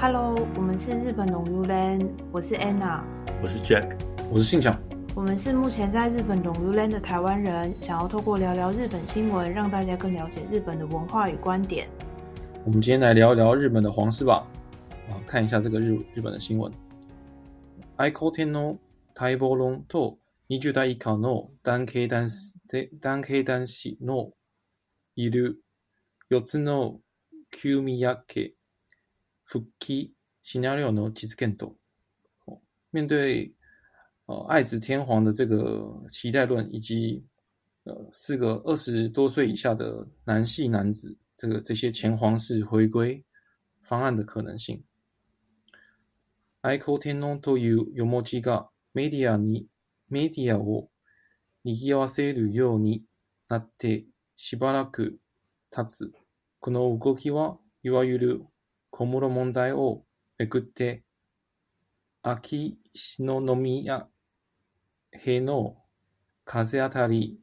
Hello，我们是日本龙 U Land，我是 Anna，我是 Jack，我是信强。我们是目前在日本龙 U Land 的台湾人，想要透过聊聊日本新闻，让大家更了解日本的文化与观点。我们今天来聊一聊日本的皇室吧，啊，看一下这个日日本的新闻。愛子天皇待望論と20代以下の男系男男系男子のいる4つの休眠家 復帰シナリオの実現と。面对呃爱子天皇的这个期待论，以及呃四个二十多岁以下的男系男子。这个这些前皇室回归方案的可能性。愛子天皇というよもちがメディアにメディアを賑わせるようになってしばらく経つ。この動きはいわゆる小室問題をめくって秋篠宮への風当たり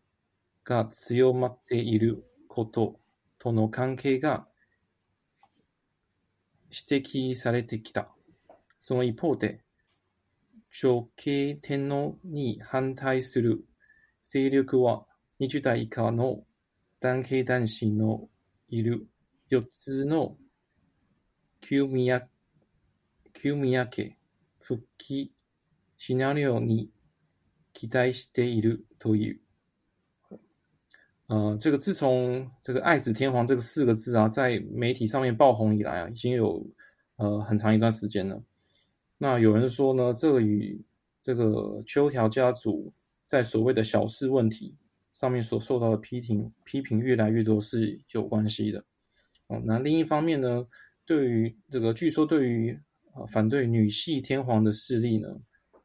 が強まっていることとの関係が指摘されてきた。その一方で、女系天皇に反対する勢力は20代以下の男系男子のいる4つの旧宮旧宮家復帰シナリオに期待しているという。呃，这个自从这个“爱子天皇”这个四个字啊，在媒体上面爆红以来啊，已经有呃很长一段时间了。那有人说呢，这与这个秋条家族在所谓的小事问题上面所受到的批评批评越来越多是有关系的。哦，那另一方面呢， 对于这个据说对于呃反对女系天皇的势力呢，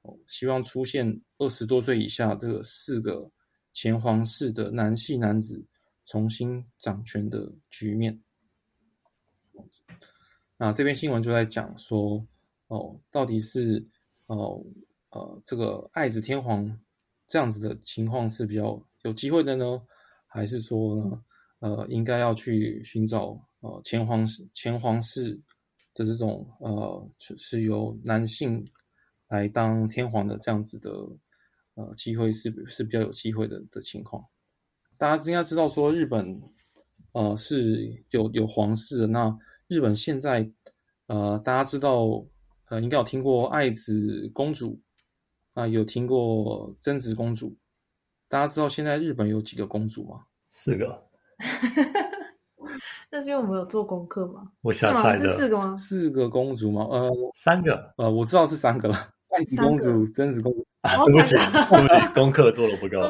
哦，希望出现二十多岁以下这个四个。前皇室的男系男子重新掌权的局面。那这篇新闻就在讲说，哦，到底是哦呃这个爱子天皇这样子的情况是比较有机会的呢，还是说呢，呃，应该要去寻找呃前皇室前皇室的这种呃是是由男性来当天皇的这样子的？呃，机会是是比较有机会的的情况。大家应该知道说，日本呃是有有皇室的。那日本现在呃，大家知道呃，应该有听过爱子公主啊，有听过贞子公主。大家知道现在日本有几个公主吗？四个。那是因为我们有做功课吗？我瞎猜的。是四个吗？四个公主吗？呃，三个。呃，我知道是三个了。爱子公主、贞子公主。啊，对不起，对不起，功课做的不够。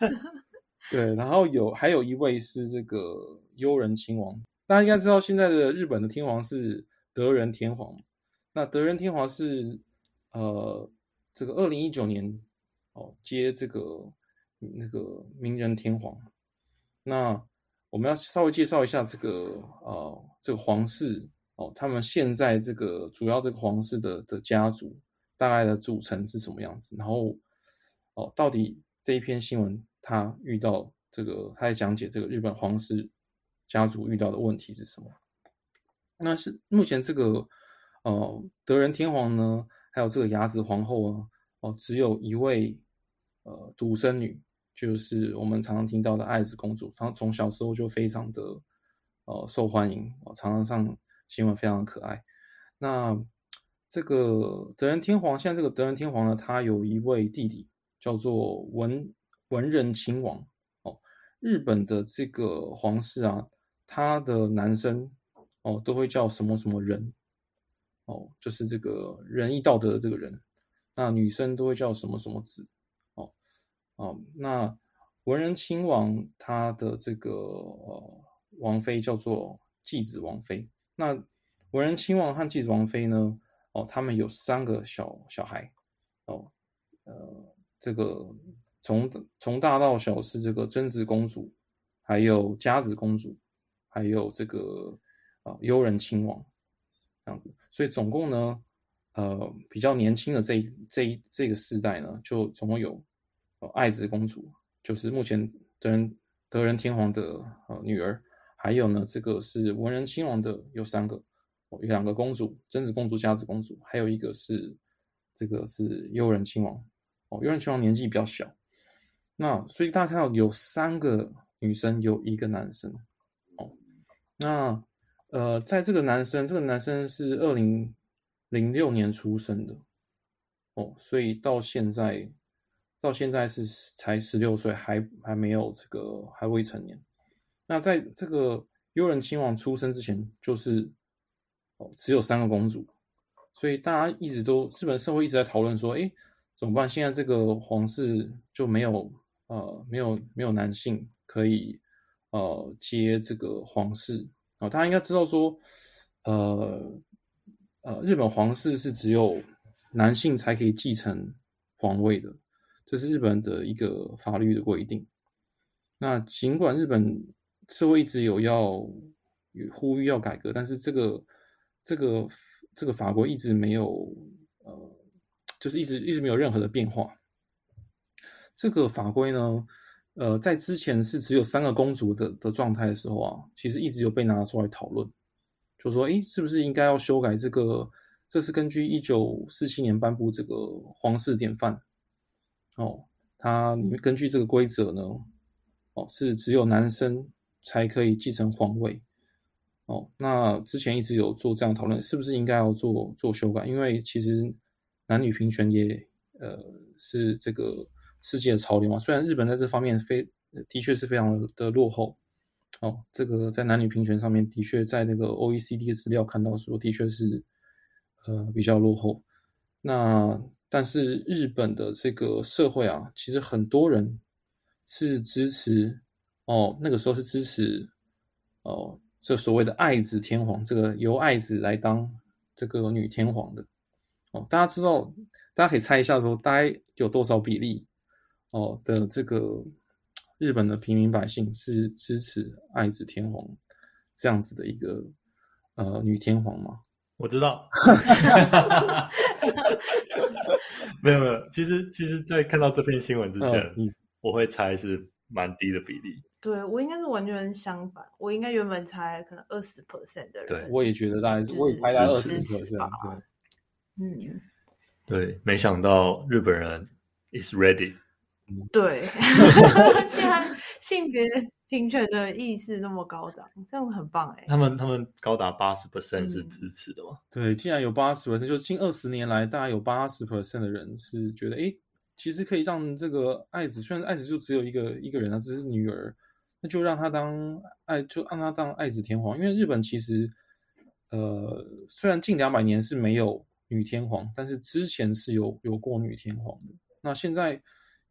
对，然后有还有一位是这个悠仁亲王，大家应该知道，现在的日本的天皇是德仁天皇。那德仁天皇是呃，这个二零一九年哦接这个那个明仁天皇。那我们要稍微介绍一下这个呃这个皇室哦，他们现在这个主要这个皇室的的家族。大概的组成是什么样子？然后，哦，到底这一篇新闻他遇到这个，他在讲解这个日本皇室家族遇到的问题是什么？那是目前这个，呃，德仁天皇呢，还有这个雅子皇后啊，哦，只有一位，呃，独生女，就是我们常常听到的爱子公主，她从小时候就非常的，呃，受欢迎，常常上新闻，非常可爱。那。这个德仁天皇，现在这个德仁天皇呢，他有一位弟弟叫做文文仁亲王。哦，日本的这个皇室啊，他的男生哦都会叫什么什么人，哦，就是这个仁义道德的这个人。那女生都会叫什么什么子，哦，哦，那文仁亲王他的这个呃王妃叫做继子王妃。那文仁亲王和继子王妃呢？哦，他们有三个小小孩，哦，呃，这个从从大到小是这个贞子公主，还有佳子公主，还有这个啊悠仁亲王，这样子，所以总共呢，呃，比较年轻的这这一这个世代呢，就总共有爱子公主，就是目前德仁德仁天皇的呃女儿，还有呢，这个是文人亲王的有三个，有两个公主，贞子公主、佳子公主，还有一个是这个是悠仁亲王。哦，悠仁亲王年纪比较小，那所以大家看到有三个女生，有一个男生。哦，那呃，在这个男生，这个男生是二零零六年出生的。哦，所以到现在，到现在是才十六岁，还还没有这个还未成年。那在这个悠仁亲王出生之前，就是哦只有三个公主，所以大家一直都日本社会一直在讨论说，哎，怎么办？现在这个皇室就没有呃没有没有男性可以呃接这个皇室啊？大家应该知道说，呃呃，日本皇室是只有。男性才可以继承皇位的，这是日本的一个法律的规定。那尽管日本社会一直有要呼吁要改革，但是这个这个这个法规一直没有呃，就是一直一直没有任何的变化。这个法规呢，呃，在之前是只有三个公主的的状态的时候啊，其实一直有被拿出来讨论，就说，哎，是不是应该要修改这个？这是根据一九四七年颁布这个皇室典范，哦，它根据这个规则呢，哦，是只有男生才可以继承皇位，哦，那之前一直有做这样讨论，是不是应该要做做修改？因为其实男女平权也呃是这个世界的潮流嘛。虽然日本在这方面非的确是非常的落后，哦，这个在男女平权上面的确在那个 OECD 的资料看到说的确是。呃，比较落后。那但是日本的这个社会啊，其实很多人是支持哦，那个时候是支持哦，这所谓的爱子天皇，这个由爱子来当这个女天皇的哦。大家知道，大家可以猜一下，说大概有多少比例哦的这个日本的平民百姓是支持爱子天皇这样子的一个呃女天皇吗？我知道，没有没有，其实其实，在看到这篇新闻之前，我会猜是蛮低的比例。对我应该是完全相反，我应该原本猜可能二十 percent 的人。对，我也觉得大概是，我也猜在二十 percent 对。嗯，对，没想到日本人 is ready。对 竟然性别。平权的意识那么高涨，这样很棒哎。他们他们高达八十 percent 是支持的吗？对，竟然有八十 percent，就近二十年来，大概有八十 percent 的人是觉得，哎，其实可以让这个爱子，虽然爱子就只有一个一个人啊，只是女儿，那就让她当爱，就让她当爱子天皇。因为日本其实，呃，虽然近两百年是没有女天皇，但是之前是有有过女天皇的。那现在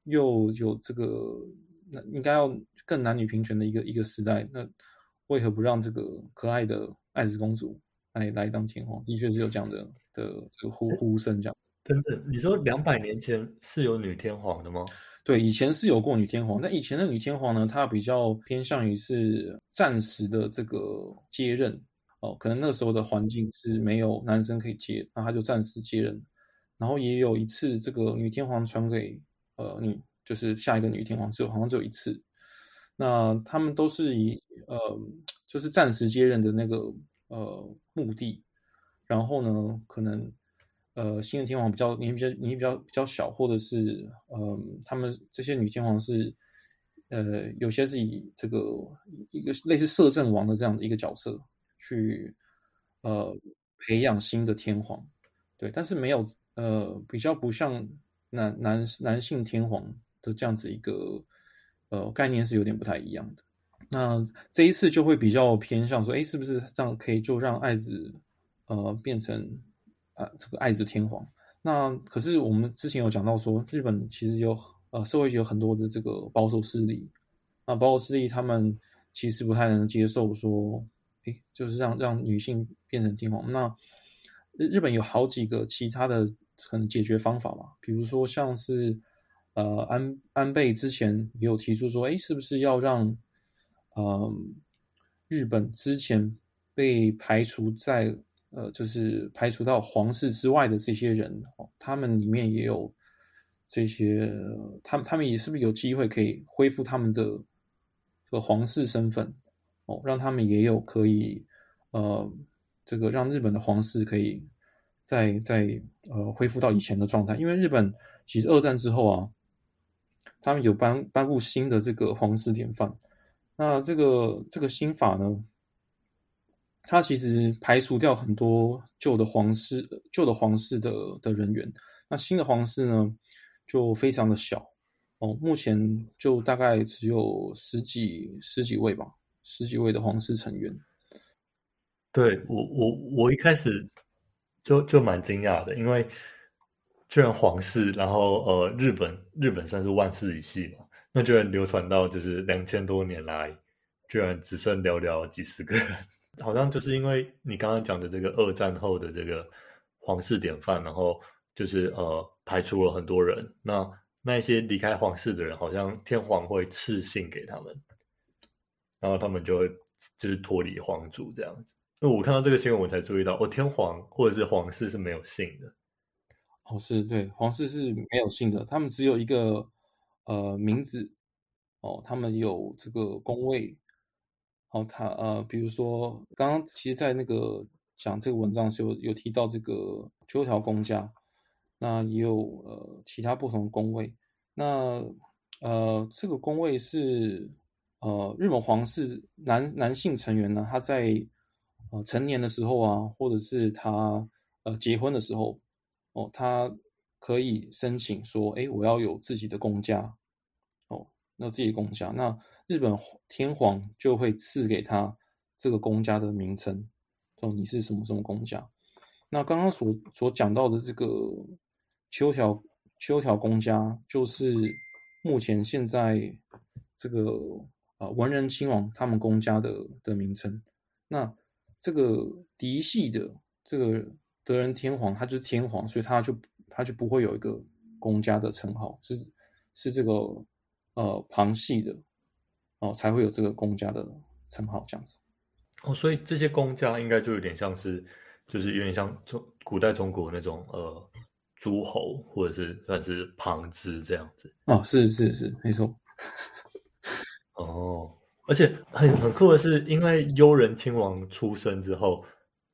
又有这个。那应该要更男女平权的一个一个时代，那为何不让这个可爱的爱子公主来来当天皇？的确是有这样的的这个呼呼声，这样子。等等，你说两百年前是有女天皇的吗？对，以前是有过女天皇，但以前的女天皇呢，她比较偏向于是暂时的这个接任哦，可能那时候的环境是没有男生可以接，那她就暂时接任。然后也有一次，这个女天皇传给呃女。就是下一个女天皇，只有好像只有一次。那他们都是以呃，就是暂时接任的那个呃目的。然后呢，可能呃新的天皇比较年纪比较年纪比较比较小，或者是呃他们这些女天皇是呃有些是以这个一个类似摄政王的这样的一个角色去呃培养新的天皇。对，但是没有呃比较不像男男男性天皇。的这样子一个呃概念是有点不太一样的。那这一次就会比较偏向说，哎，是不是这样可以就让爱子呃变成啊这个爱子天皇？那可是我们之前有讲到说，日本其实有呃社会有很多的这个保守势力，那保守势力他们其实不太能接受说，哎，就是让让女性变成天皇。那日本有好几个其他的可能解决方法嘛，比如说像是。呃，安安倍之前也有提出说，哎，是不是要让，嗯，日本之前被排除在呃，就是排除到皇室之外的这些人，哦，他们里面也有这些，他们他们也是不是有机会可以恢复他们的这个皇室身份？哦，让他们也有可以呃这个让日本的皇室可以再再呃恢复到以前的状态，因为日本其实二战之后啊，他们有颁颁布新的这个皇室典范，那这个这个新法呢，它其实排除掉很多旧的皇室旧的皇室的的人员，那新的皇室呢就非常的小。哦，目前就大概只有十几十几位吧，十几位的皇室成员。对我，我我一开始就就蛮惊讶的，因为居然皇室，然后呃，日本日本算是万世一系嘛，那居然流传到就是两千多年来，居然只剩寥寥几十个人，好像就是因为你刚刚讲的这个二战后的这个皇室典范，然后就是呃排除了很多人，那。那一些离开皇室的人，好像天皇会赐姓给他们，然后他们就会就是脱离皇族这样子。那我看到这个新闻，我才注意到，哦，天皇或者是皇室是没有姓的。哦，是对，皇室是没有姓的，他们只有一个呃名字。哦，他们有这个宫位。哦，他呃，比如说刚刚其实，在那个讲这个文章时候有提到这个九条公家。那也有呃其他不同的宫位，那呃这个宫位是呃日本皇室男男性成员呢，他在呃成年的时候啊，或者是他呃结婚的时候哦，他可以申请说，哎，我要有自己的公家哦，那自己公家，那日本天皇就会赐给他这个公家的名称，哦，你是什么什么公家？那刚刚所所讲到的这个。秋条秋条公家就是目前现在这个啊文人亲王他们公家的的名称。那这个嫡系的这个德仁天皇，他就是天皇，所以他就他就不会有一个公家的称号，是是这个呃旁系的哦才会有这个公家的称号这样子。哦，所以这些公家应该就有点像是，就是有点像中古代中国那种呃。诸侯或者是算是旁支这样子哦，是是是，没错。哦，而且很很酷的是，因为悠仁亲王出生之后，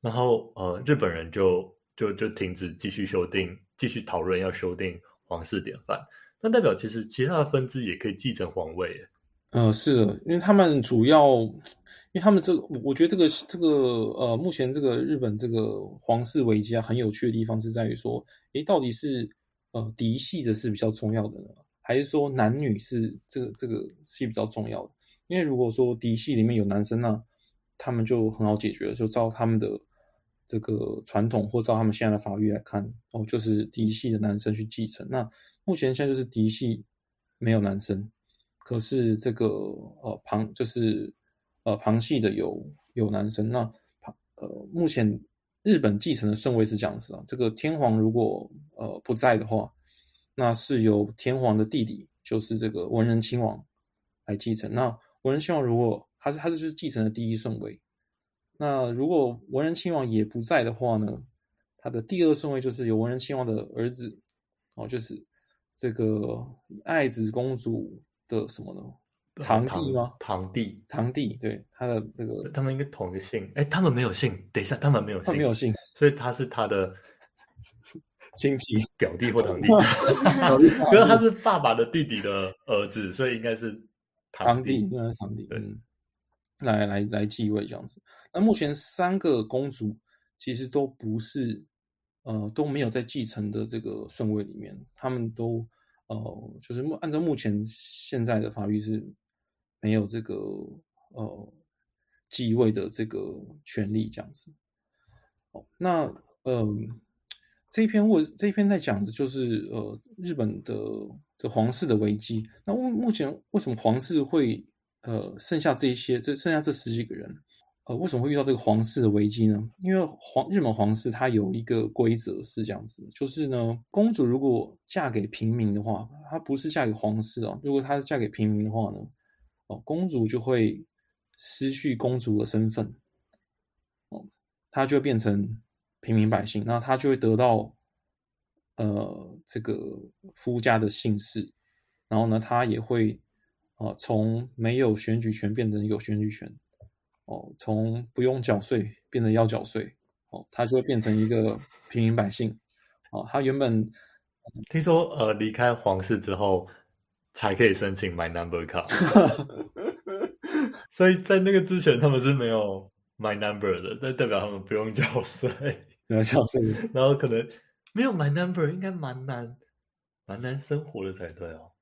然后呃，日本人就就就停止继续修订，继续讨论要修订皇室典范。那代表其实其他的分支也可以继承皇位。呃，是的，因为他们主要。因为他们这个，我觉得这个这个呃，目前这个日本这个皇室危机啊，很有趣的地方是在于说，诶，到底是呃嫡系的是比较重要的呢，还是说男女是这个这个是比较重要的？因为如果说嫡系里面有男生呢，他们就很好解决了，就照他们的这个传统或照他们现在的法律来看，哦，就是嫡系的男生去继承。那目前现在就是嫡系没有男生，可是这个呃旁就是。呃，旁系的有有男生，那旁呃，目前日本继承的顺位是这样子啊。这个天皇如果呃不在的话，那是由天皇的弟弟，就是这个文仁亲王来继承。那文仁亲王如果他是他就是继承的第一顺位，那如果文仁亲王也不在的话呢，他的第二顺位就是有文仁亲王的儿子哦，就是这个爱子公主的什么呢？堂弟吗？堂弟，堂弟，对他的这个，他们应该同一个姓。哎，他们没有姓。等一下，他们没有姓，没有姓，所以他是他的 亲戚 表弟或堂弟。可是他是爸爸的弟弟的儿子，所以应该是堂弟，应该是堂弟。嗯，来来来继位这样子。那目前三个公主其实都不是，呃，都没有在继承的这个顺位里面，他们都呃，就是目按照目前现在的法律是。没有这个呃继位的这个权利，这样子。哦，那嗯，这一篇或这一篇在讲的就是呃日本的这皇室的危机。那目目前为什么皇室会呃剩下这一些这剩下这十几个人？呃，为什么会遇到这个皇室的危机呢？因为皇日本皇室它有一个规则是这样子，就是呢，公主如果嫁给平民的话，她不是嫁给皇室啊。如果她是嫁给平民的话呢？哦公主就会失去公主的身份，哦，她就会变成平民百姓，那她就会得到呃这个夫家的姓氏，然后呢，她也会啊从没有选举权变成有选举权，哦，从不用缴税变成要缴税，哦，他就会变成一个平民百姓，哦，他原本听说呃离开皇室之后才可以申请 My Number 卡，所以在那个之前他们是没有 My Number 的，那代表他们不用缴税，要缴税，然后可能没有 My Number 应该蛮难蛮难生活的才对哦。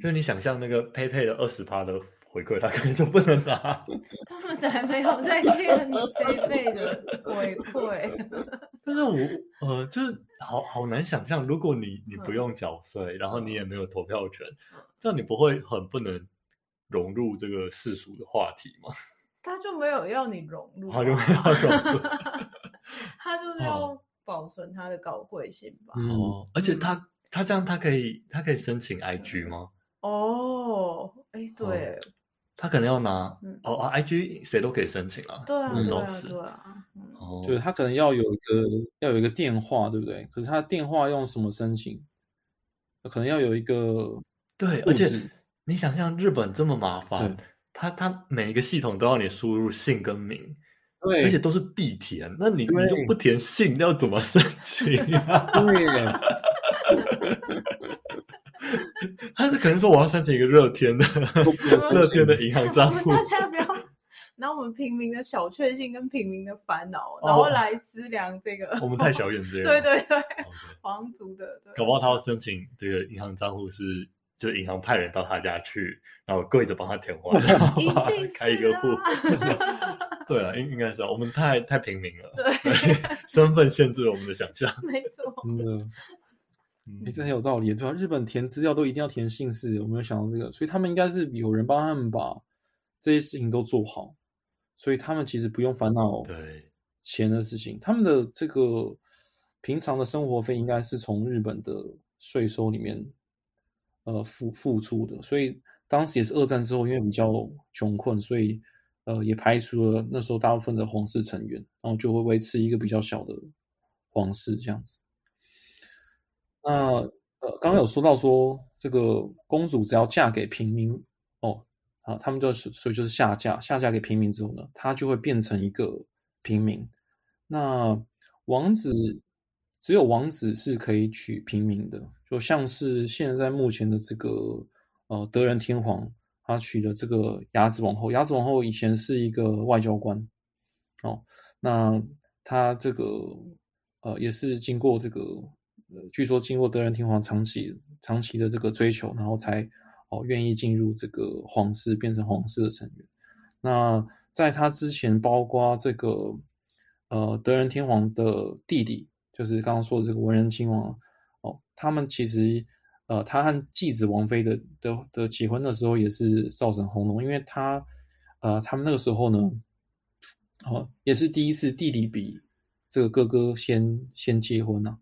就是你想象那个 PayPay 的二十趴的回馈，他肯定就不能拿。他们才没有在 care 你 PayPay 的回馈。但是我呃，就是好好难想象，如果你你不用缴税，然后你也没有投票权，这样你不会很不能融入这个世俗的话题吗？他就没有要你融入，他就没有融入，他就是要保存他的高贵性吧。哦，而且他他这样，他可以他可以申请 IG 吗？哦，哎，对，他可能要拿哦，I G 谁都可以申请啊，对啊，对啊，对啊，哦，就是他可能要有一个要有一个电话，对不对？可是他电话用什么申请？可能要有一个对，而且你想象日本这么麻烦，他他每一个系统都要你输入姓跟名，对，而且都是必填，那你你就不填姓，要怎么申请啊？对。他是可能说我要申请一个热天的 热天的银行账户，大家不要拿我们平民的小确幸跟平民的烦恼，然后来思量这个。我们太小眼睛了。对对对，皇族的。搞不好他要申请这个银行账户是，就银行派人到他家去，然后跪着帮他填完，开一个户。对啊，应应该是我们太太平民了，对，身份限制了我们的想象。没错，真的。也是很有道理，对吧？日本填资料都一定要填姓氏，我没有想到这个，所以他们应该是有人帮他们把这些事情都做好，所以他们其实不用烦恼对钱的事情。他们的这个平常的生活费应该是从日本的税收里面呃付付出的，所以当时也是二战之后，因为比较穷困，所以呃也排除了那时候大部分的皇室成员，然后就会维持一个比较小的皇室这样子。那呃，刚刚有说到说，这个公主只要嫁给平民哦，啊，他们就是所以就是下嫁，下嫁给平民之后呢，她就会变成一个平民。那王子只有王子是可以娶平民的，就像是现在目前的这个呃德仁天皇，他娶的这个雅子王后，雅子王后以前是一个外交官，哦，那他这个呃也是经过这个。呃，据说经过德仁天皇长期长期的这个追求，然后才哦愿意进入这个皇室，变成皇室的成员。那在他之前，包括这个呃德仁天皇的弟弟，就是刚刚说的这个文仁亲王哦，他们其实呃他和继子王妃的的的结婚的时候也是造成轰动，因为他呃他们那个时候呢，哦也是第一次弟弟比这个哥哥先先结婚呐。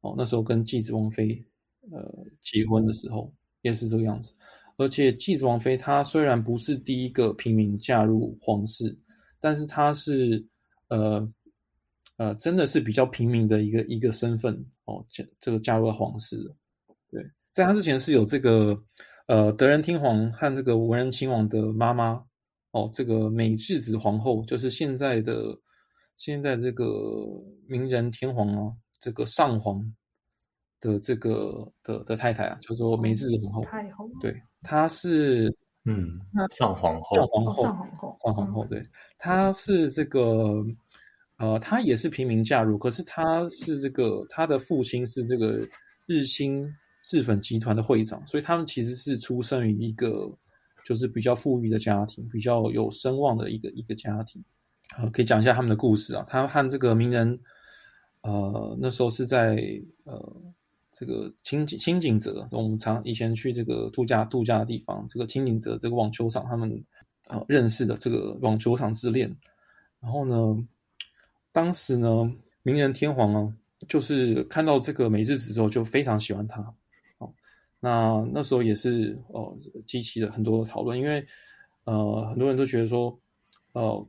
哦，那时候跟继子王妃，呃，结婚的时候也是这个样子。而且继子王妃她虽然不是第一个平民嫁入皇室，但是她是，呃，呃，真的是比较平民的一个一个身份哦，这这个嫁入了皇室。对，在她之前是有这个，呃，德仁天皇和这个文仁亲王的妈妈，哦，这个美智子皇后，就是现在的现在这个明仁天皇啊。这个上皇的这个的的太太啊，叫做美智子皇后。太后。对，她是嗯，上皇后。上皇后。上皇后。上皇后。对，她是这个呃，她也是平民嫁入，可是她是这个她的父亲是这个日清制粉集团的会长，所以他们其实是出生于一个就是比较富裕的家庭，比较有声望的一个一个家庭。呃，可以讲一下他们的故事啊。他和这个名人。呃，那时候是在呃这个清井清井泽，我们常以前去这个度假度假的地方，这个清井泽这个网球场，他们呃认识的这个网球场之恋。然后呢，当时呢，名人天皇啊，就是看到这个美智子之后，就非常喜欢他。哦，那那时候也是呃激起了很多的讨论，因为呃很多人都觉得说，呃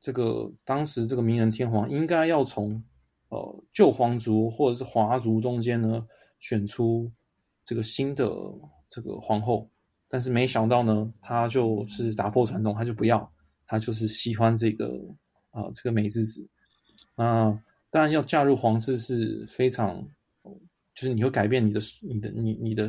这个当时这个名人天皇应该要从呃，旧皇族或者是华族中间呢，选出这个新的这个皇后，但是没想到呢，他就是打破传统，他就不要，他就是喜欢这个啊这个美智子。那当然要嫁入皇室是非常，就是你会改变你的你的你你的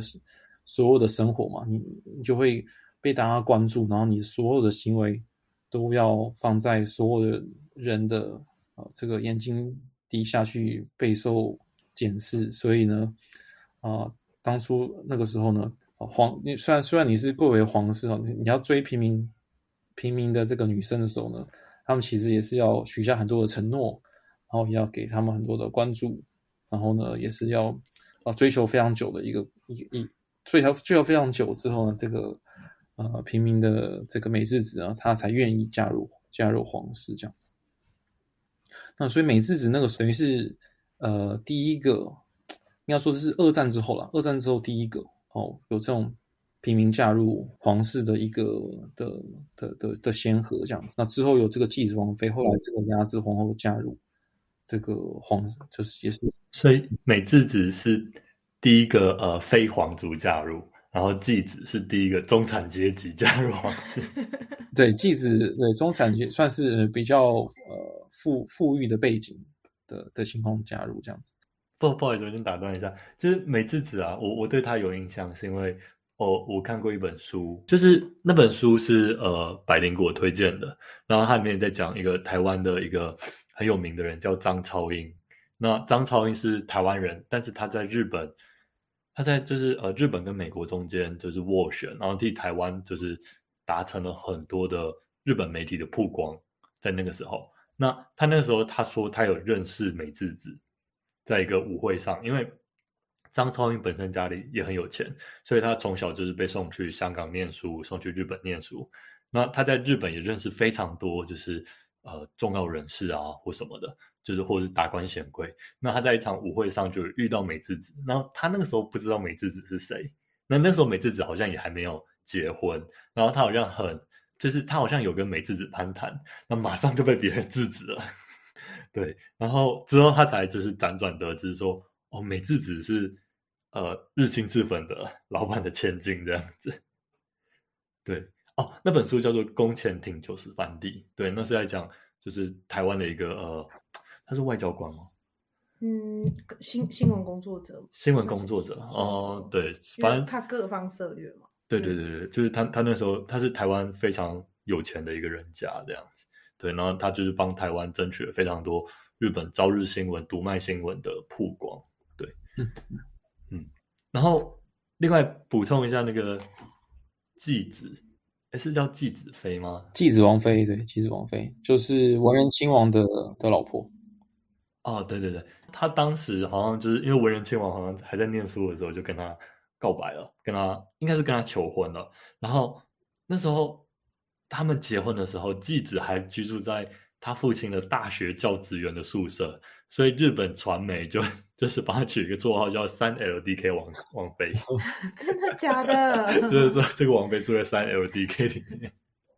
所有的生活嘛，你你就会被大家关注，然后你所有的行为都要放在所有的人的啊这个眼睛底下去备受检视，所以呢，啊当初那个时候呢，皇你虽然虽然你是贵为皇室啊，你要追平民平民的这个女生的时候呢，他们其实也是要许下很多的承诺。然后也要给他们很多的关注，然后呢，也是要啊追求非常久的一个一一追求追求非常久之后呢，这个呃平民的这个美智子啊，他才愿意加入加入皇室这样子。那所以美智子那个等于是呃第一个，应该说是二战之后了，二战之后第一个哦有这种平民加入皇室的一个的的的的先河这样子。那之后有这个继子王妃，后来这个雅子皇后加入。这个皇就是也是，所以美智子是第一个呃非皇族加入，然后继子是第一个中产阶级加入皇室。对，继子对中产阶算是比较呃富富裕的背景的的情况加入这样子。不不好意思，我先打断一下，就是美智子啊，我我对她有印象，是因为哦我看过一本书，就是那本书是呃百灵果推荐的，然后它里面在讲一个台湾的一个。很有名的人叫张超英，那张超英是台湾人，但是他在日本，他在就是呃日本跟美国中间就是斡旋，然后替台湾就是达成了很多的日本媒体的曝光，在那个时候，那他那个时候他说他有认识美智子，在一个舞会上，因为张超英本身家里也很有钱，所以他从小就是被送去香港念书，送去日本念书，那他在日本也认识非常多就是。呃，重要人士啊，或什么的，就是或者是达官显贵。那他在一场舞会上就遇到美智子，然后他那个时候不知道美智子是谁。那那时候美智子好像也还没有结婚，然后他好像很，就是他好像有跟美智子攀谈，那马上就被别人制止了。对，然后之后他才就是辗转得知说，哦，美智子是呃日清制粉的老板的千金这样子。对。哦，那本书叫做《宫前亭酒十番地》，对，那是在讲就是台湾的一个呃，他是外交官吗？嗯，新新闻工作者。新闻工作者哦，对，反正他各方策略嘛。对对对对，就是他他那时候他是台湾非常有钱的一个人家这样子，对，然后他就是帮台湾争取了非常多日本朝日新闻、读卖新闻的曝光，对，嗯嗯，然后另外补充一下那个继子。哎，是叫继子妃吗？继子王妃，对，继子王妃就是文人亲王的的老婆。哦，对对对，他当时好像就是因为文人亲王好像还在念书的时候就跟他告白了，跟他应该是跟他求婚了。然后那时候他们结婚的时候，继子还居住在他父亲的大学教职员的宿舍。所以日本传媒就就是帮他取一个绰号叫“三 LDK 王王妃 ”，真的假的？就是说这个王妃住在三 LDK 里面。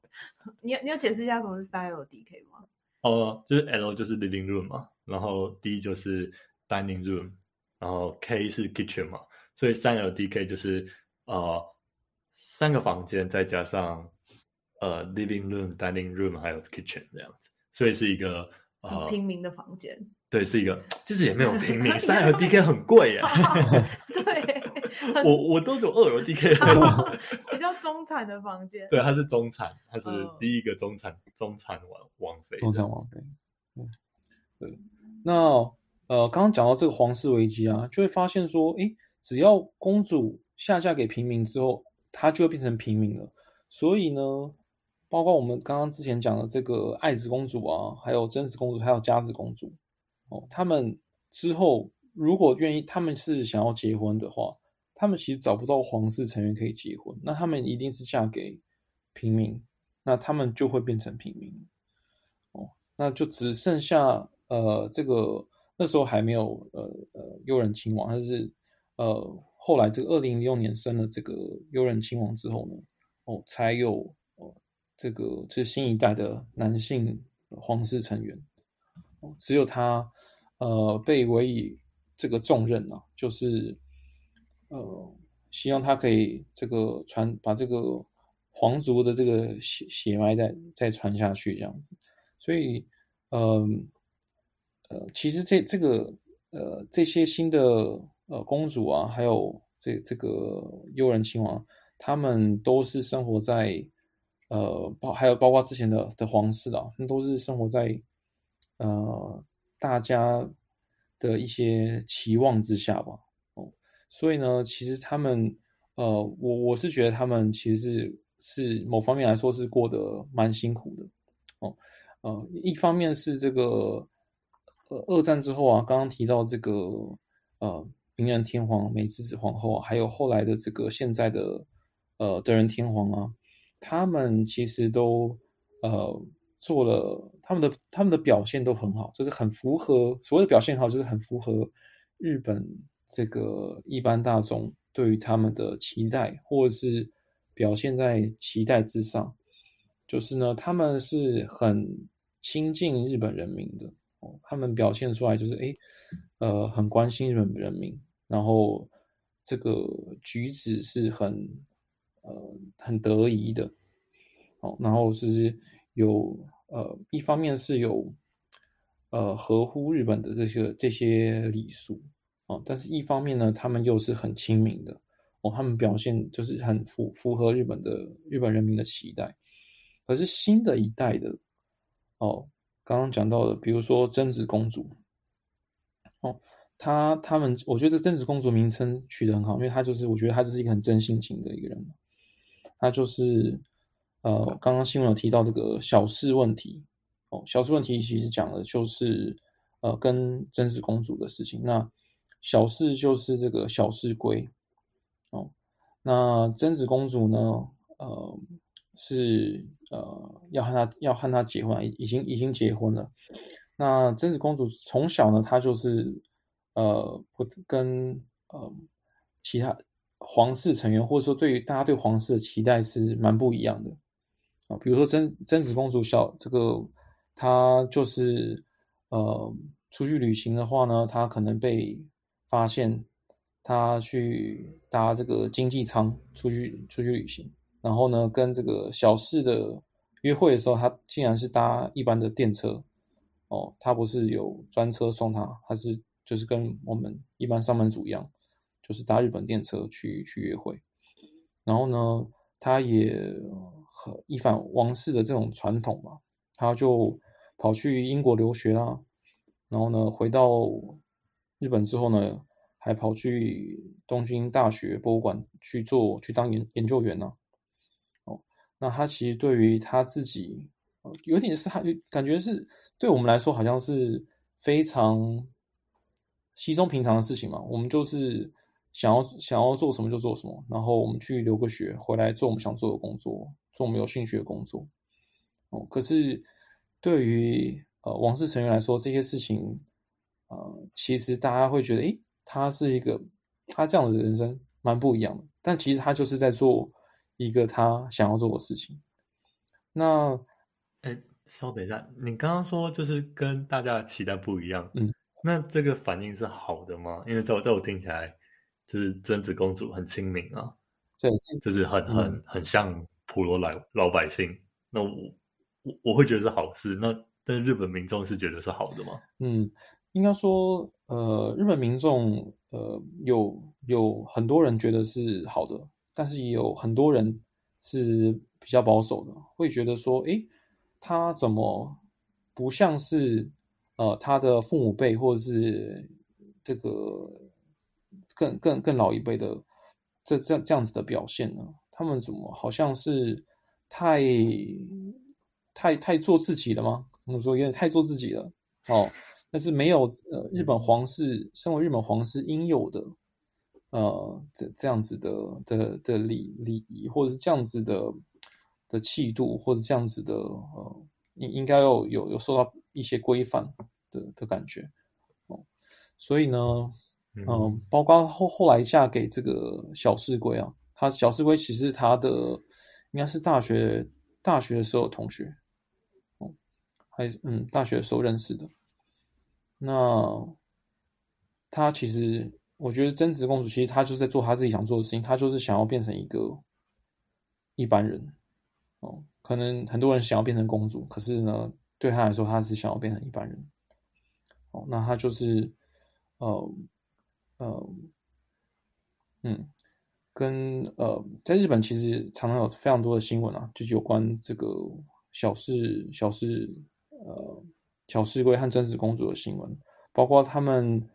你你要解释一下什么是三 LDK 吗？哦，就是 L 就是 living room 嘛，然后 D 就是 dining room，然后 K 是 kitchen 嘛，所以三 LDK 就是呃三个房间再加上呃 living room、dining room 还有 kitchen 这样子，所以是一个呃平民的房间。对，是一个，其实也没有平民，三 L D K 很贵耶。对，我我都有二 L D K，比较中产的房间。对，他是中产，他是第一个中产中产王王妃。中产王妃。嗯，对。那呃，刚刚讲到这个皇室危机啊，就会发现说，哎，只要公主下嫁给平民之后，她就会变成平民了。所以呢，包括我们刚刚之前讲的这个爱子公主啊，还有真子公主，还有佳子公主。哦，他们之后如果愿意，他们是想要结婚的话，他们其实找不到皇室成员可以结婚，那他们一定是嫁给平民，那他们就会变成平民。哦，那就只剩下呃这个那时候还没有呃呃悠仁亲王，但是呃后来这个二零零六年生了这个悠仁亲王之后呢，哦才有哦这个这新一代的男性皇室成员。哦只有他，呃，被委以这个重任呢，就是，呃，希望他可以这个传把这个皇族的这个血血脉再再传下去这样子，所以，嗯，呃，其实这这个呃这些新的呃公主啊，还有这这个悠仁亲王，他们都是生活在呃包还有包括之前的的皇室啊，都是生活在呃大家的一些期望之下吧。所以呢，其实他们呃，我我是觉得他们其实是。是某方面来说是过得蛮辛苦的，哦，呃，一方面是这个，呃，二战之后啊，刚刚提到这个，呃，明仁天皇、美智子皇后，还有后来的这个现在的，呃，德仁天皇啊，他们其实都，呃，做了他们的他们的表现都很好，就是很符合所谓的表现好，就是很符合日本这个一般大众对于他们的期待，或者是。表现在期待之上，就是呢，他们是很亲近日本人民的哦，他们表现出来就是哎，呃，很关心日本人民，然后这个举止是很呃很得意的，哦，然后是有呃一方面是有呃合乎日本的这些这些礼数啊，但是一方面呢，他们又是很亲民的。哦，他们表现就是很符符合日本的日本人民的期待，可是新的一代的哦，刚刚讲到的，比如说贞子公主，哦，她他们，我觉得贞子公主名称取得很好，因为她就是我觉得她就是一个很真性情的一个人，她就是呃，刚刚新闻有提到这个小事问题，哦，小事问题其实讲的就是呃，跟贞子公主的事情，那小事就是这个小事归。哦，那贞子公主呢？呃，是呃要和她要和她结婚，已经已经结婚了。那贞子公主从小呢，她就是呃不跟呃其他皇室成员，或者说对于大家对皇室的期待是蛮不一样的啊。比如说贞贞子公主小这个，她就是呃出去旅行的话呢，她可能被发现。他去搭这个经济舱出去出去旅行，然后呢，跟这个小四的约会的时候，他竟然是搭一般的电车，哦，他不是有专车送他，他是就是跟我们一般上班族一样，就是搭日本电车去去约会，然后呢，他也和一反王室的这种传统嘛，他就跑去英国留学啦，然后呢，回到日本之后呢。还跑去东京大学博物馆去做去当研研究员呢，哦，那他其实对于他自己，有点是他感觉是对我们来说好像是非常稀松平常的事情嘛。我们就是想要想要做什么就做什么，然后我们去留个学回来做我们想做的工作，做我们有兴趣的工作。哦，可是对于呃王室成员来说，这些事情，呃，其实大家会觉得，诶。他是一个，他这样的人生蛮不一样的，但其实他就是在做一个他想要做的事情。那，哎，稍等一下，你刚刚说就是跟大家的期待不一样，嗯，那这个反应是好的吗？因为在我在我听起来，就是贞子公主很亲民啊，对，就是很很很像普罗老老百姓。那我我我会觉得是好事。那但日本民众是觉得是好的吗？嗯。应该说，呃，日本民众，呃，有有很多人觉得是好的，但是也有很多人是比较保守的，会觉得说，诶，他怎么不像是，呃，他的父母辈或者是这个更更更老一辈的这这样这样子的表现呢？他们怎么好像是太太太做自己了吗？怎么说有点太做自己了？哦。但是没有呃，日本皇室身为日本皇室应有的呃这这样子的的的礼礼仪，或者是这样子的的气度，或者这样子的呃应应该要有有受到一些规范的的感觉哦。所以呢，嗯，包括后后来嫁给这个小四龟啊，他小四龟其实他的应该是大学大学的时候同学哦，还是嗯大学的时候认识的。那她其实，我觉得贞子公主其实她就是在做她自己想做的事情，她就是想要变成一个一般人哦，可能很多人想要变成公主，可是呢，对她来说，她是想要变成一般人。哦，那她就是，呃，呃，嗯，跟呃，在日本其实常常有非常多的新闻啊，就有关这个小事小事呃小室圭和真实公主的新闻，包括他们。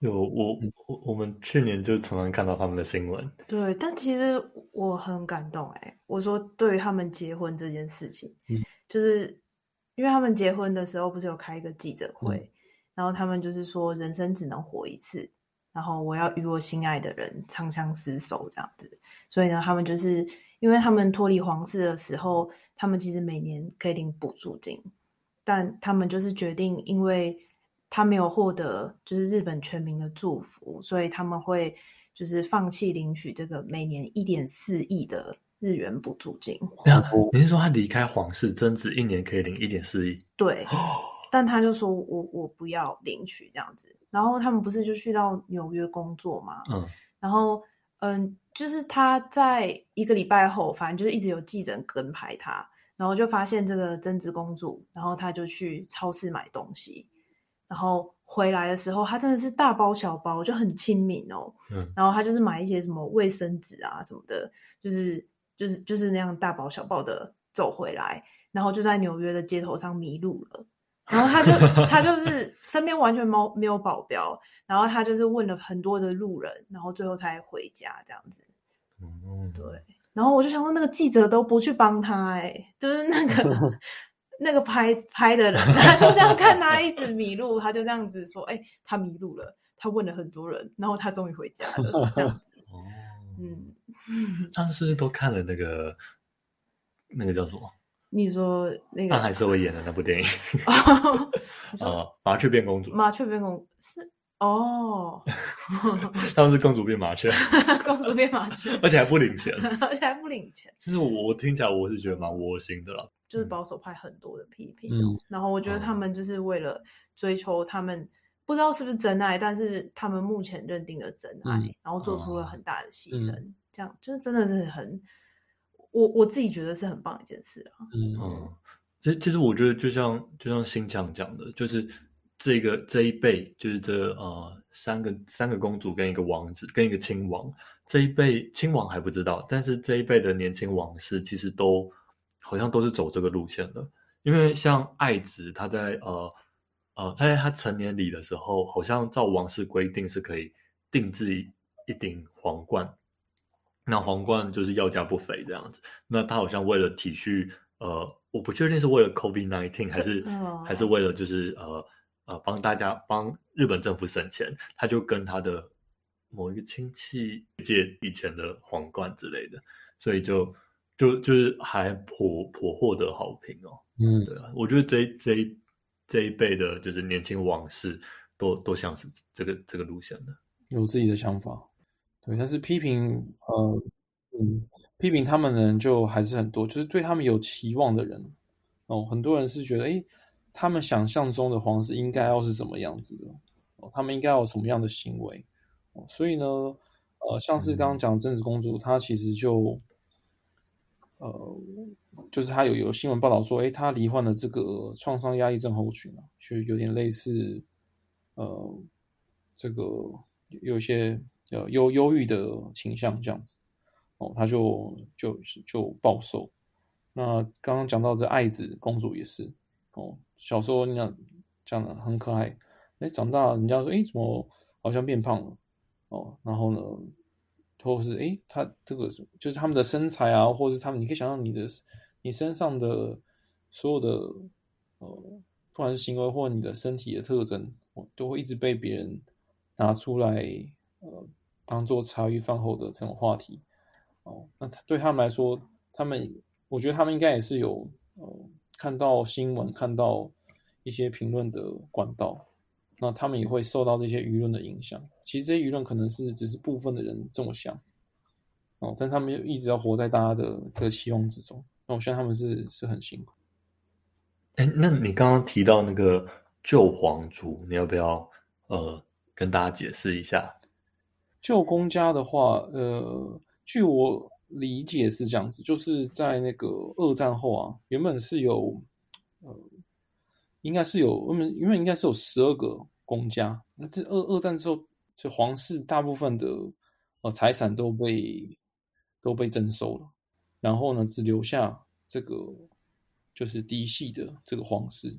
有我我我们去年就常常看到他们的新闻。对，但其实我很感动哎。我说对于他们结婚这件事情，嗯，就是因为他们结婚的时候不是有开一个记者会，然后他们就是说人生只能活一次，然后我要与我心爱的人长相厮守这样子。所以呢，他们就是因为他们脱离皇室的时候，他们其实每年可以领补助金，但他们就是决定因为。他没有获得就是日本全民的祝福，所以他们会就是放弃领取这个每年一点四亿的日元补助金。那你是说他离开皇室，贞子一年可以领一点四亿？对，但他就说我我不要领取这样子。然后他们不是就去到纽约工作嘛？嗯，然后嗯，就是他在一个礼拜后，反正就是一直有记者跟拍他，然后就发现这个贞子公主，然后她就去超市买东西。然后回来的时候，她真的是大包小包，就很亲民哦。嗯，然后她就是买一些什么卫生纸啊什么的，就是就是就是那样大包小包的走回来，然后就在纽约的街头上迷路了。然后他就他就 是身边完全没没有保镖，然后他就是问了很多的路人，然后最后才回家这样子。嗯，对。然后我就想说，那个记者都不去帮他，哎，就是那个。那个拍拍的人，他就这样看他一直迷路，他就这样子说：“哎，他迷路了。”他问了很多人，然后他终于回家了。这样子，哦，嗯，他们是不是都看了那个那个叫什么？你说那个安海瑟薇演的那部电影？哦，麻雀变公主。麻雀变公是哦，他们是公主变麻雀，公主变麻雀，而且还不领钱，而且还不领钱。就是我我听起来我是觉得蛮窝心的啦。就是保守派很多的批评，然后我觉得他们就是为了追求他们不知道是不是真爱，但是他们目前认定的真爱，然后做出了很大的牺牲，这样就是真的是很我我自己觉得是很棒一件事啊。嗯，其实其实我觉得就像就像新强讲的，就是这个这一辈就是这呃三个三个公主跟一个王子跟一个亲王这一辈亲王还不知道，但是这一辈的年轻王室其实都。好像都是走这个路线的，因为像爱子，他在呃呃，他在他成年礼的时候，好像照王室规定是可以定制一顶皇冠，那皇冠就是要价不菲这样子。那他好像为了体恤呃，我不确定是为了 COVID nineteen 还是还是为了就是呃呃帮大家帮日本政府省钱，他就跟他的某一个亲戚借以前的皇冠之类的，所以就。就就是还颇颇获得好评哦，嗯，对啊，我觉得这这一这一辈的，就是年轻往事，都都像是这个这个路线的，有自己的想法，对，但是批评，呃，嗯，批评他们的人就还是很多，就是对他们有期望的人，哦，很多人是觉得，哎，他们想象中的皇室应该要是怎么样子的，哦，他们应该有什么样的行为，哦，所以呢，呃，像是刚刚讲贞子公主，她其实就。呃，就是他有有新闻报道说，哎，他罹患了这个创伤压力症候群啊，就有点类似，呃，这个有一些呃忧忧郁的倾向这样子，哦，他就就就暴瘦。那刚刚讲到这爱子公主也是，哦，小时候你讲讲的很可爱，哎，长大人家说，哎，怎么好像变胖了？哦，然后呢？或者是哎，他这个就是他们的身材啊，或者是他们，你可以想象你的你身上的所有的呃，不管是行为或你的身体的特征，我都会一直被别人拿出来呃，当做茶余饭后的这种话题哦。那他对他们来说，他们我觉得他们应该也是有呃看到新闻、看到一些评论的管道。那他们也会受到这些舆论的影响。其实这些舆论可能是只是部分的人这么想，哦，但他们一直要活在大家的的期望之中。那我相信他们是是很辛苦。哎，那你刚刚提到那个旧皇族，你要不要呃跟大家解释一下？旧公家的话，呃，据我理解是这样子，就是在那个二战后啊，原本是有呃，应该是有我们原本应该是有十二个公家，那这二二战之后，这皇室大部分的呃财产都被都被征收了，然后呢，只留下这个就是嫡系的这个皇室。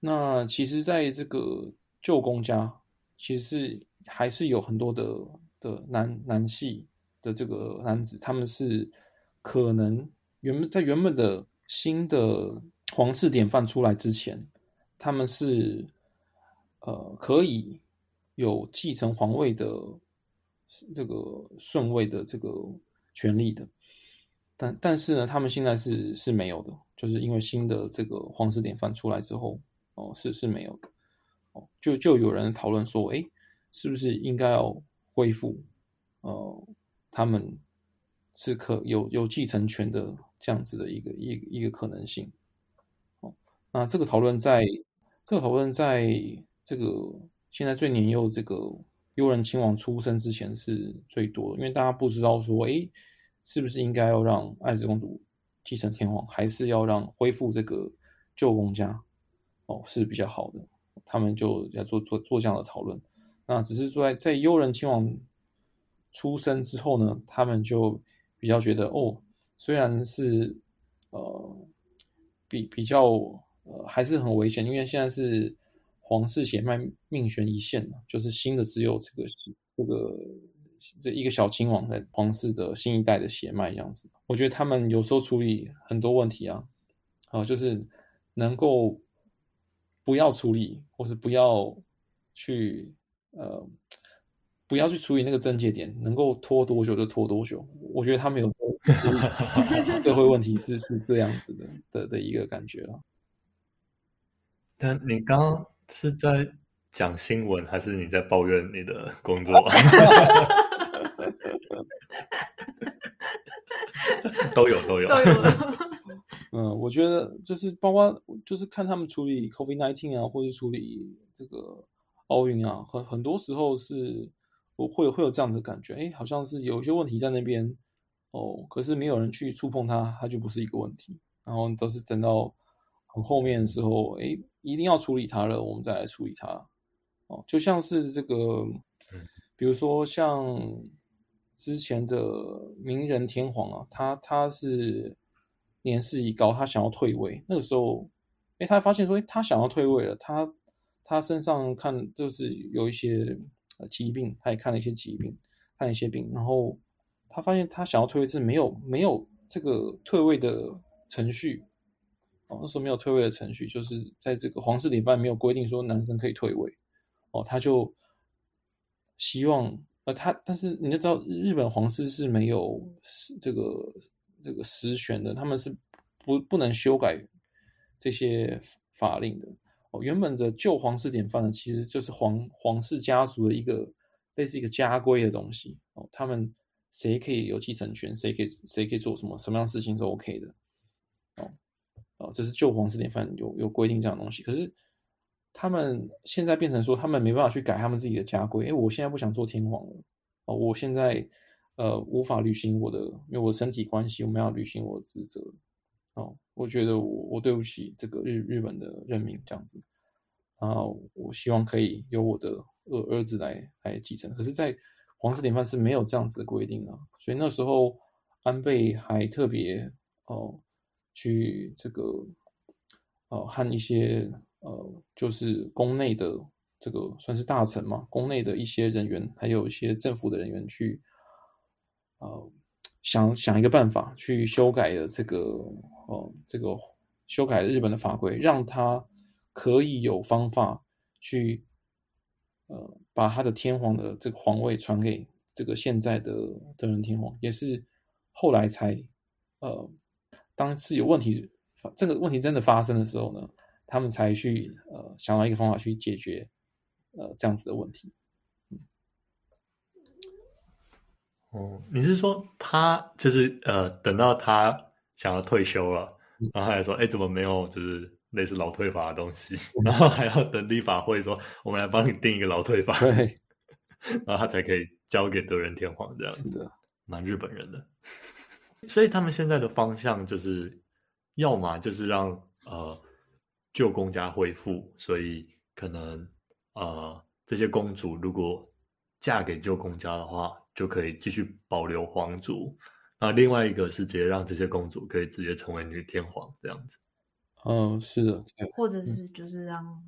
那其实，在这个旧公家，其实是还是有很多的的男男系的这个男子，他们是可能原本在原本的新的皇室典范出来之前，他们是呃可以有继承皇位的这个顺位的这个权利的，但但是呢，他们现在是是没有的，就是因为新的这个皇室典范出来之后。哦，是是没有的，哦，就就有人讨论说，哎，是不是应该要恢复，呃，他们是可有有继承权的这样子的一个一一个可能性，哦，那这个讨论在这个讨论在这个现在最年幼这个悠仁亲王出生之前是最多的，因为大家不知道说，哎，是不是应该要让爱子公主继承天皇，还是要让恢复这个旧公家？哦，是比较好的，他们就要做做做这样的讨论。那只是说在在悠仁亲王出生之后呢，他们就比较觉得哦，虽然是呃比比较呃还是很危险，因为现在是皇室血脉命悬一线就是新的只有这个这个这一个小亲王在皇室的新一代的血脉样子。我觉得他们有时候处理很多问题啊，啊，就是能够。不要处理，或是不要去呃，不要去处理那个症结点，能够拖多久就拖多久。我觉得他没有 社会问题是是这样子的的的一个感觉了。但你刚刚是在讲新闻，还是你在抱怨你的工作？都有都有。嗯，我觉得就是包括就是看他们处理 COVID nineteen 啊，或者处理这个奥运啊，很很多时候是我会会有这样子感觉，哎，好像是有一些问题在那边哦，可是没有人去触碰它，它就不是一个问题。然后都是等到很后面的时候，哎，一定要处理它了，我们再来处理它。哦，就像是这个，比如说像之前的名人天皇啊，他他是。年事已高，他想要退位。那个时候，哎，他发现说，哎，他想要退位了。他他身上看就是有一些呃疾病，他也看了一些疾病，看了一些病。然后他发现他想要退位是没有没有这个退位的程序。哦，那时候没有退位的程序，就是在这个皇室典范没有规定说男生可以退位。哦，他就希望，呃，他但是你就知道，日本皇室是没有这个。这个实权的，他们是不不能修改这些法令的哦。原本的旧皇室典范呢，其实就是皇皇室家族的一个类似一个家规的东西哦。他们谁可以有继承权，谁可以谁可以做什么什么样事情是 OK 的哦哦，这是旧皇室典范有有规定这样的东西。可是他们现在变成说，他们没办法去改他们自己的家规。哎，我现在不想做天皇了哦，我现在。呃，无法履行我的，因为我身体关系，我们要履行我的职责。哦，我觉得我我对不起这个日日本的人民这样子。然后我希望可以由我的儿儿子来来继承。可是，在皇室典范是没有这样子的规定的，所以那时候安倍还特别哦去这个哦和一些呃就是宫内的这个算是大臣嘛，宫内的一些人员，还有一些政府的人员去。呃，想想一个办法去修改的这个，哦，这个修改日本的法规，让他可以有方法去，呃，把他的天皇的这个皇位传给这个现在的德仁天皇，也是后来才，呃，当是有问题，这个问题真的发生的时候呢，他们才去，呃，想到一个方法去解决，呃，这样子的问题。哦，你是说他就是呃，等到他想要退休了，然后还说：“哎，怎么没有就是类似老退法的东西？” 然后还要等立法会说：“我们来帮你定一个老退法。”对，然后他才可以交给德仁天皇这样子。蛮日本人的。所以他们现在的方向就是，要么就是让呃旧公家恢复，所以可能呃这些公主如果嫁给旧公家的话，就可以继续保留皇族。那另外一个是直接让这些公主可以直接成为女天皇这样子。嗯，是的，或者是就是让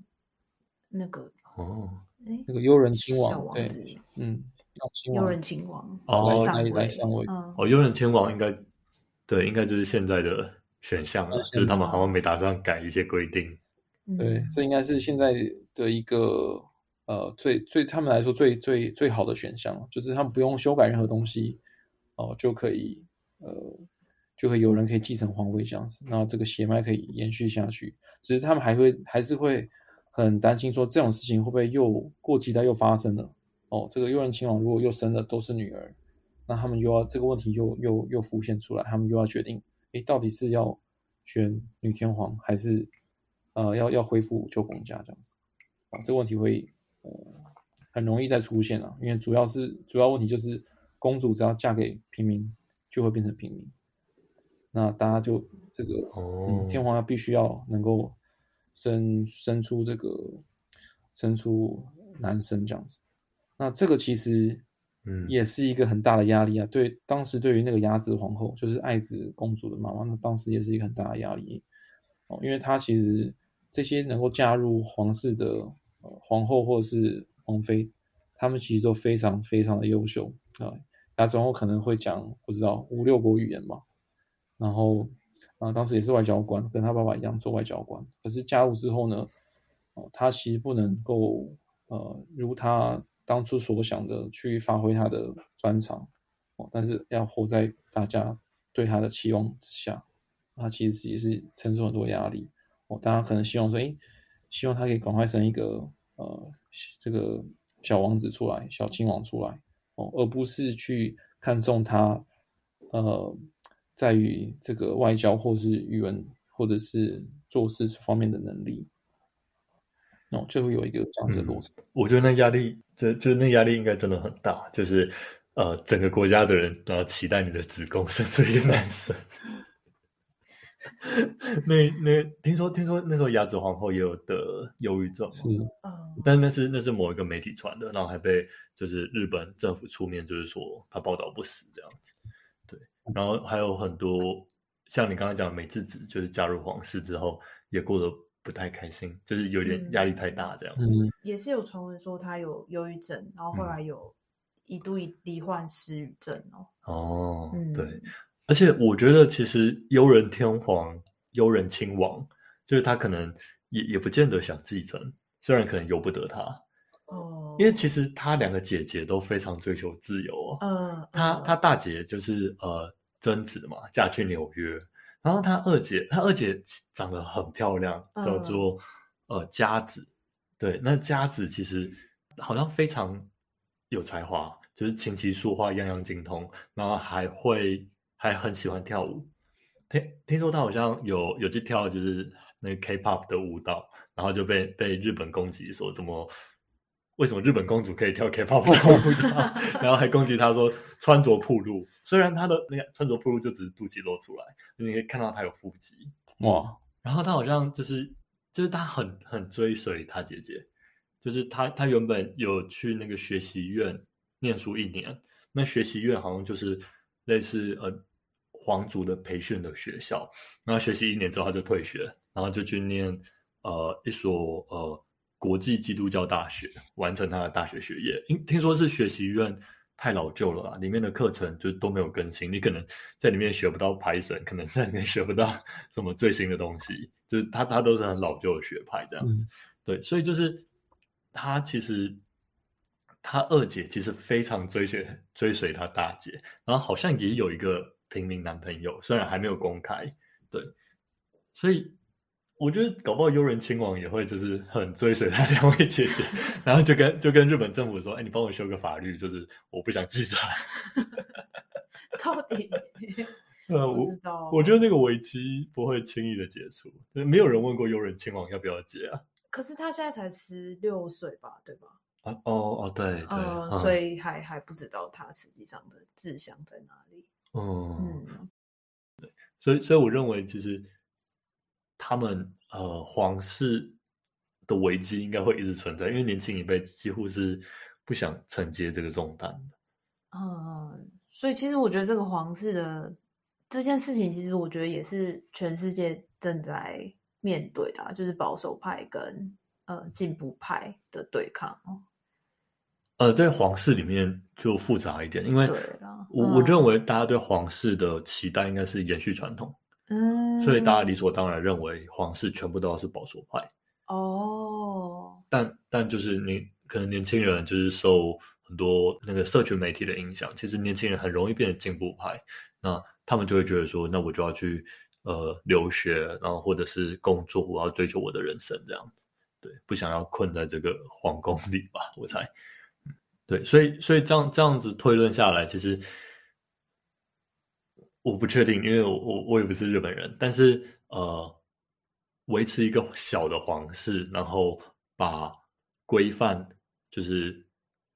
那个哦，那个悠人亲王对，嗯，悠人亲王哦来来上位，哦，悠人亲王应该对，应该就是现在的选项了，就是他们好像没打算改一些规定。对，这应该是现在的一个呃最最他们来说最最最好的选项，就是他们不用修改任何东西哦就可以呃。就会有人可以继承皇位这样子，那这个血脉可以延续下去。只是他们还会还是会很担心，说这种事情会不会又过几代又发生了？哦，这个右仁亲王如果又生的都是女儿，那他们又要这个问题又又又浮现出来，他们又要决定，哎，到底是要选女天皇，还是呃要要恢复旧公家这样子？啊，这个问题会很容易再出现啊，因为主要是主要问题就是公主只要嫁给平民，就会变成平民。那大家就这个，嗯，天皇要必须要能够生生出这个生出男生这样子，那这个其实，嗯，也是一个很大的压力啊。对，当时对于那个雅子皇后，就是爱子公主的妈妈，那当时也是一个很大的压力哦，因为她其实这些能够嫁入皇室的呃皇后或者是皇妃，她们其实都非常非常的优秀啊。雅子皇后可能会讲不知道五六国语言嘛。然后，啊，当时也是外交官，跟他爸爸一样做外交官。可是加入之后呢，哦，他其实不能够，呃，如他当初所想的去发挥他的专长，哦，但是要活在大家对他的期望之下，他其实也是承受很多压力。哦，大家可能希望说，哎，希望他可以赶快生一个，呃，这个小王子出来，小亲王出来，哦，而不是去看重他，呃。在于这个外交，或是语文，或者是做事方面的能力，那哦，就会有一个这样子的过程。我觉得那压力，就就那压力应该真的很大，就是呃，整个国家的人都要期待你的子宫生出一个男生。那那听说听说那时候雅子皇后也有得忧郁症，是但那是那是某一个媒体传的，然后还被就是日本政府出面，就是说他报道不死这样子。对然后还有很多像你刚才讲美智子，就是加入皇室之后也过得不太开心，就是有点压力太大这样子。也是有传闻说他有忧郁症，然后后来有一度罹患失语症哦。哦，对，而且我觉得其实悠仁天皇、悠仁亲王，就是他可能也也不见得想继承，虽然可能由不得他。哦，因为其实他两个姐姐都非常追求自由哦。嗯，他他大姐就是呃贞子嘛，嫁去纽约，然后他二姐，他二姐长得很漂亮，叫做呃佳子。对，那佳子其实好像非常有才华，就是琴棋书画样样精通，然后还会还很喜欢跳舞。听听说他好像有有去跳就是那个 K-pop 的舞蹈，然后就被被日本攻击说怎么。为什么日本公主可以跳 K-pop 舞蹈？然后还攻击他说穿着暴露。虽然她的那个穿着暴露就只是肚脐露出来，你可以看到她有腹肌哇。然后她好像就是就是她很很追随她姐姐，就是她她原本有去那个学习院念书一年，那学习院好像就是类似呃皇族的培训的学校。然后学习一年之后，他就退学，然后就去念呃一所呃。国际基督教大学完成他的大学学业，听听说是学习院太老旧了啦，里面的课程就都没有更新，你可能在里面学不到 Python，可能在里面学不到什么最新的东西，就是他他都是很老旧的学派这样子，对，所以就是他其实他二姐其实非常追随追随他大姐，然后好像也有一个平民男朋友，虽然还没有公开，对，所以。我觉得搞不好悠仁亲王也会就是很追随他 两位姐姐，然后就跟就跟日本政府说：“哎，你帮我修个法律，就是我不想继承。”到底？呃，我我觉得那个危机不会轻易的解除，没有人问过悠仁亲王要不要结啊。可是他现在才十六岁吧，对吧？哦哦对对，所以还还不知道他实际上的志向在哪里。嗯，对，所以所以我认为其实他们呃皇室的危机应该会一直存在，因为年轻一辈几乎是不想承接这个重担的。嗯，所以其实我觉得这个皇室的这件事情，其实我觉得也是全世界正在面对的，就是保守派跟呃进步派的对抗。呃，在皇室里面就复杂一点，因为我我认为大家对皇室的期待应该是延续传统，嗯，所以大家理所当然认为皇室全部都要是保守派。哦，但但就是你可能年轻人就是受。很多那个社群媒体的影响，其实年轻人很容易变成进步派，那他们就会觉得说，那我就要去呃留学，然后或者是工作，我要追求我的人生这样子，对，不想要困在这个皇宫里吧？我猜，对，所以所以这样这样子推论下来，其实我不确定，因为我我我也不是日本人，但是呃，维持一个小的皇室，然后把规范就是。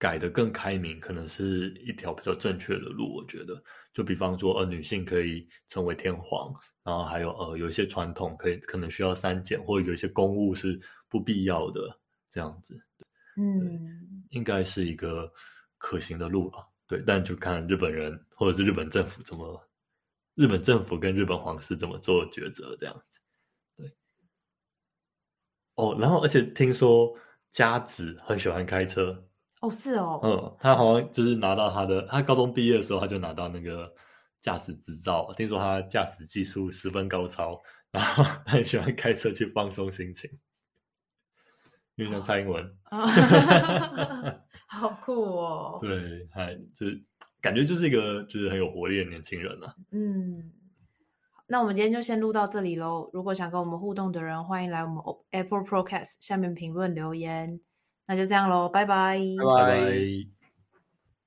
改的更开明，可能是一条比较正确的路。我觉得，就比方说，呃，女性可以成为天皇，然后还有呃，有一些传统可以可能需要删减，或者有一些公务是不必要的，这样子。嗯，应该是一个可行的路吧。对，但就看日本人或者是日本政府怎么，日本政府跟日本皇室怎么做抉择，这样子。对。哦，然后而且听说佳子很喜欢开车。哦，是哦，嗯，他好像就是拿到他的，他高中毕业的时候他就拿到那个驾驶执照，听说他驾驶技术十分高超，然后 很喜欢开车去放松心情，因为像蔡英文，好酷哦，对，还就是感觉就是一个就是很有活力的年轻人啊，嗯，那我们今天就先录到这里喽，如果想跟我们互动的人，欢迎来我们 Apple Podcast 下面评论留言。那就这样喽，拜拜，拜拜。